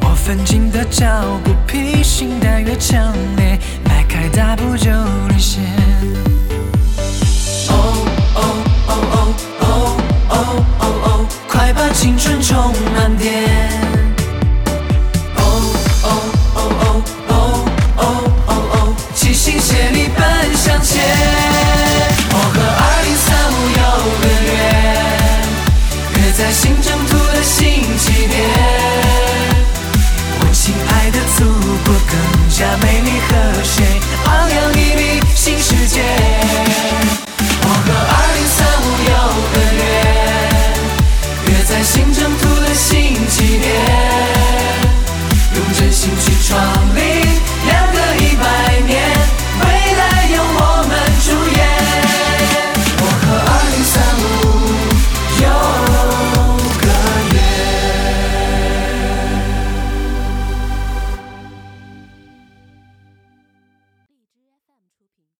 我奋进的脚步，披星戴月，强烈。开大步就领先。哦哦哦哦哦哦哦哦，快把青春充满电。哦哦哦哦哦哦哦哦，齐心协力奔向前。我和二零三五有个约，约在新征途的新起点。我亲爱的祖国更加美。